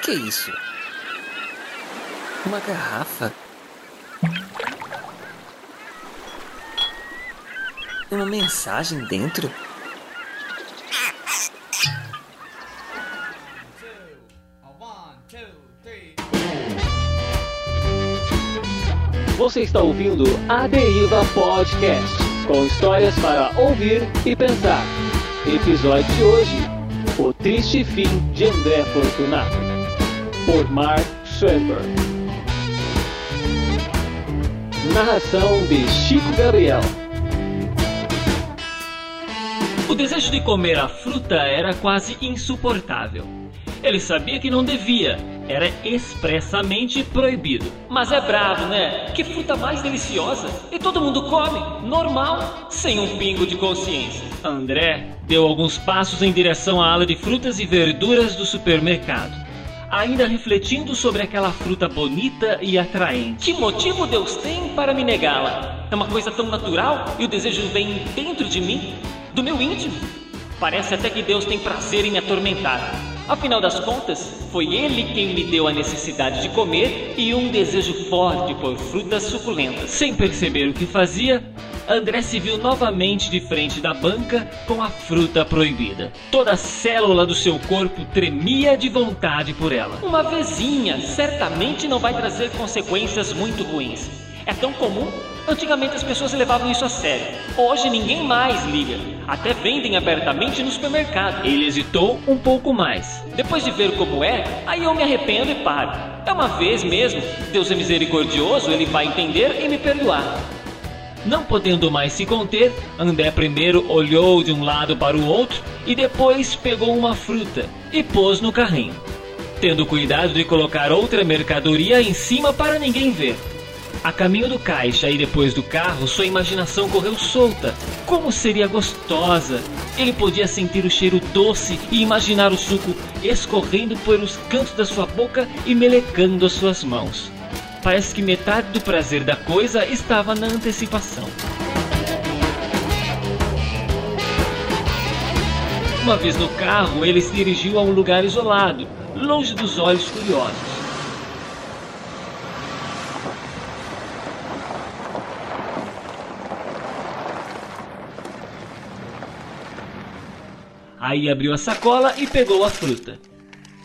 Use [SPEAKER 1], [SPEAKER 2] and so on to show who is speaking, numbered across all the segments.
[SPEAKER 1] que é isso? Uma garrafa? Uma mensagem dentro?
[SPEAKER 2] Você está ouvindo a Deriva Podcast, com histórias para ouvir e pensar. Episódio de hoje: O Triste Fim de André Fortunato, por Mark Schoenberg. Narração de Chico Gabriel. O desejo de comer a fruta era quase insuportável. Ele sabia que não devia, era expressamente proibido. Mas é bravo, né? Que fruta mais deliciosa! E todo mundo come, normal, sem um pingo de consciência. André deu alguns passos em direção à ala de frutas e verduras do supermercado, ainda refletindo sobre aquela fruta bonita e atraente. Que motivo Deus tem para me negá-la? É uma coisa tão natural e o desejo vem dentro de mim, do meu íntimo. Parece até que Deus tem prazer em me atormentar. Afinal das contas, foi ele quem me deu a necessidade de comer e um desejo forte por frutas suculentas. Sem perceber o que fazia, André se viu novamente de frente da banca com a fruta proibida. Toda a célula do seu corpo tremia de vontade por ela. Uma vezinha certamente não vai trazer consequências muito ruins. É tão comum Antigamente as pessoas levavam isso a sério. Hoje ninguém mais liga. Até vendem abertamente no supermercado. Ele hesitou um pouco mais. Depois de ver como é, aí eu me arrependo e paro. É uma vez mesmo. Deus é misericordioso, ele vai entender e me perdoar. Não podendo mais se conter, André primeiro olhou de um lado para o outro e depois pegou uma fruta e pôs no carrinho, tendo cuidado de colocar outra mercadoria em cima para ninguém ver. A caminho do caixa e depois do carro, sua imaginação correu solta. Como seria gostosa! Ele podia sentir o cheiro doce e imaginar o suco escorrendo pelos cantos da sua boca e melecando as suas mãos. Parece que metade do prazer da coisa estava na antecipação. Uma vez no carro, ele se dirigiu a um lugar isolado, longe dos olhos curiosos. Aí abriu a sacola e pegou a fruta.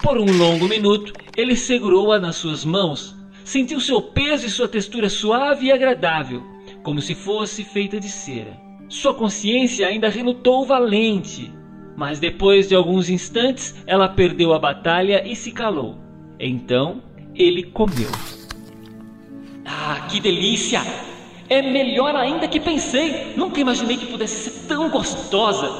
[SPEAKER 2] Por um longo minuto, ele segurou-a nas suas mãos. Sentiu seu peso e sua textura suave e agradável, como se fosse feita de cera. Sua consciência ainda relutou valente, mas depois de alguns instantes ela perdeu a batalha e se calou. Então ele comeu. Ah, que delícia! É melhor ainda que pensei. Nunca imaginei que pudesse ser tão gostosa.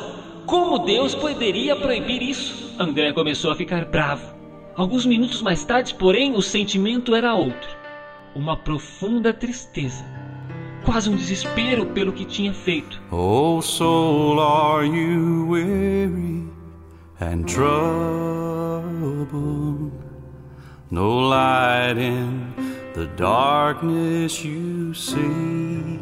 [SPEAKER 2] Como Deus poderia proibir isso? André começou a ficar bravo. Alguns minutos mais tarde, porém, o sentimento era outro. Uma profunda tristeza. Quase um desespero pelo que tinha feito.
[SPEAKER 3] Oh, soul, are you weary and troubled? No light in the darkness you see.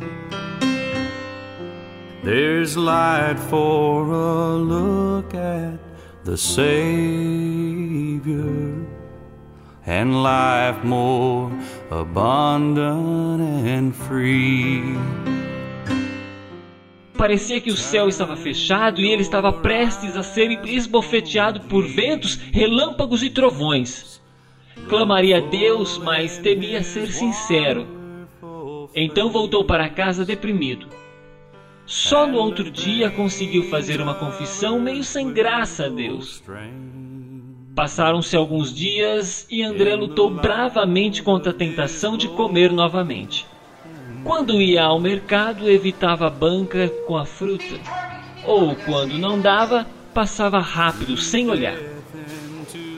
[SPEAKER 3] There's light for a look at the Savior and life more abundant and free.
[SPEAKER 2] Parecia que o céu estava fechado e ele estava prestes a ser esbofeteado por ventos, relâmpagos e trovões. Clamaria a Deus, mas temia ser sincero. Então voltou para casa deprimido. Só no outro dia conseguiu fazer uma confissão meio sem graça a Deus. Passaram-se alguns dias e André lutou bravamente contra a tentação de comer novamente. Quando ia ao mercado, evitava a banca com a fruta. Ou, quando não dava, passava rápido, sem olhar.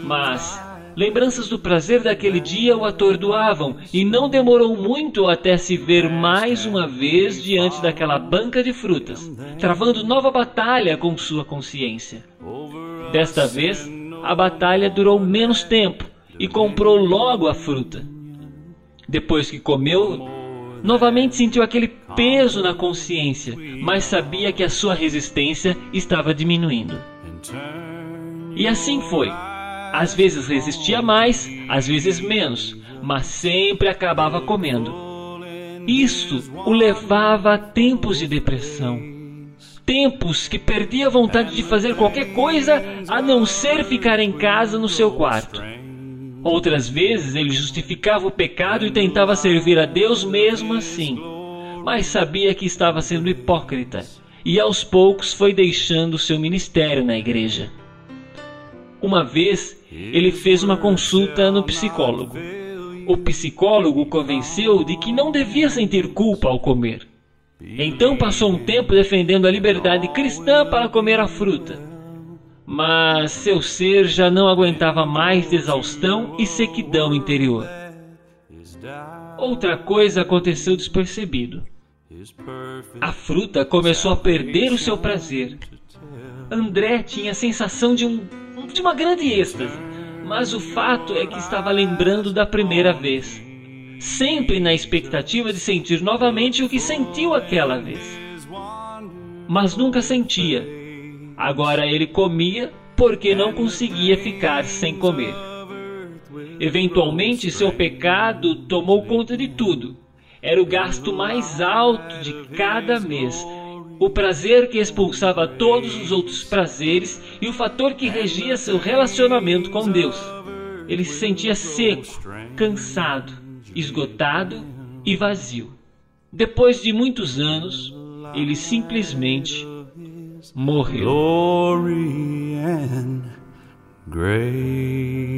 [SPEAKER 2] Mas Lembranças do prazer daquele dia o atordoavam e não demorou muito até se ver mais uma vez diante daquela banca de frutas, travando nova batalha com sua consciência. Desta vez, a batalha durou menos tempo e comprou logo a fruta. Depois que comeu, novamente sentiu aquele peso na consciência, mas sabia que a sua resistência estava diminuindo. E assim foi. Às vezes resistia mais, às vezes menos, mas sempre acabava comendo. Isso o levava a tempos de depressão. Tempos que perdia a vontade de fazer qualquer coisa a não ser ficar em casa no seu quarto. Outras vezes ele justificava o pecado e tentava servir a Deus mesmo assim, mas sabia que estava sendo hipócrita e aos poucos foi deixando seu ministério na igreja. Uma vez ele fez uma consulta no psicólogo. O psicólogo convenceu de que não devia sentir culpa ao comer. Então passou um tempo defendendo a liberdade cristã para comer a fruta. Mas seu ser já não aguentava mais exaustão e sequidão interior. Outra coisa aconteceu despercebido. A fruta começou a perder o seu prazer. André tinha a sensação de, um, de uma grande êxtase mas o fato é que estava lembrando da primeira vez, sempre na expectativa de sentir novamente o que sentiu aquela vez. Mas nunca sentia. Agora ele comia porque não conseguia ficar sem comer. Eventualmente, seu pecado tomou conta de tudo. Era o gasto mais alto de cada mês o prazer que expulsava todos os outros prazeres e o fator que regia seu relacionamento com Deus. Ele se sentia seco, cansado, esgotado e vazio. Depois de muitos anos, ele simplesmente morreu.
[SPEAKER 3] Glory and grace.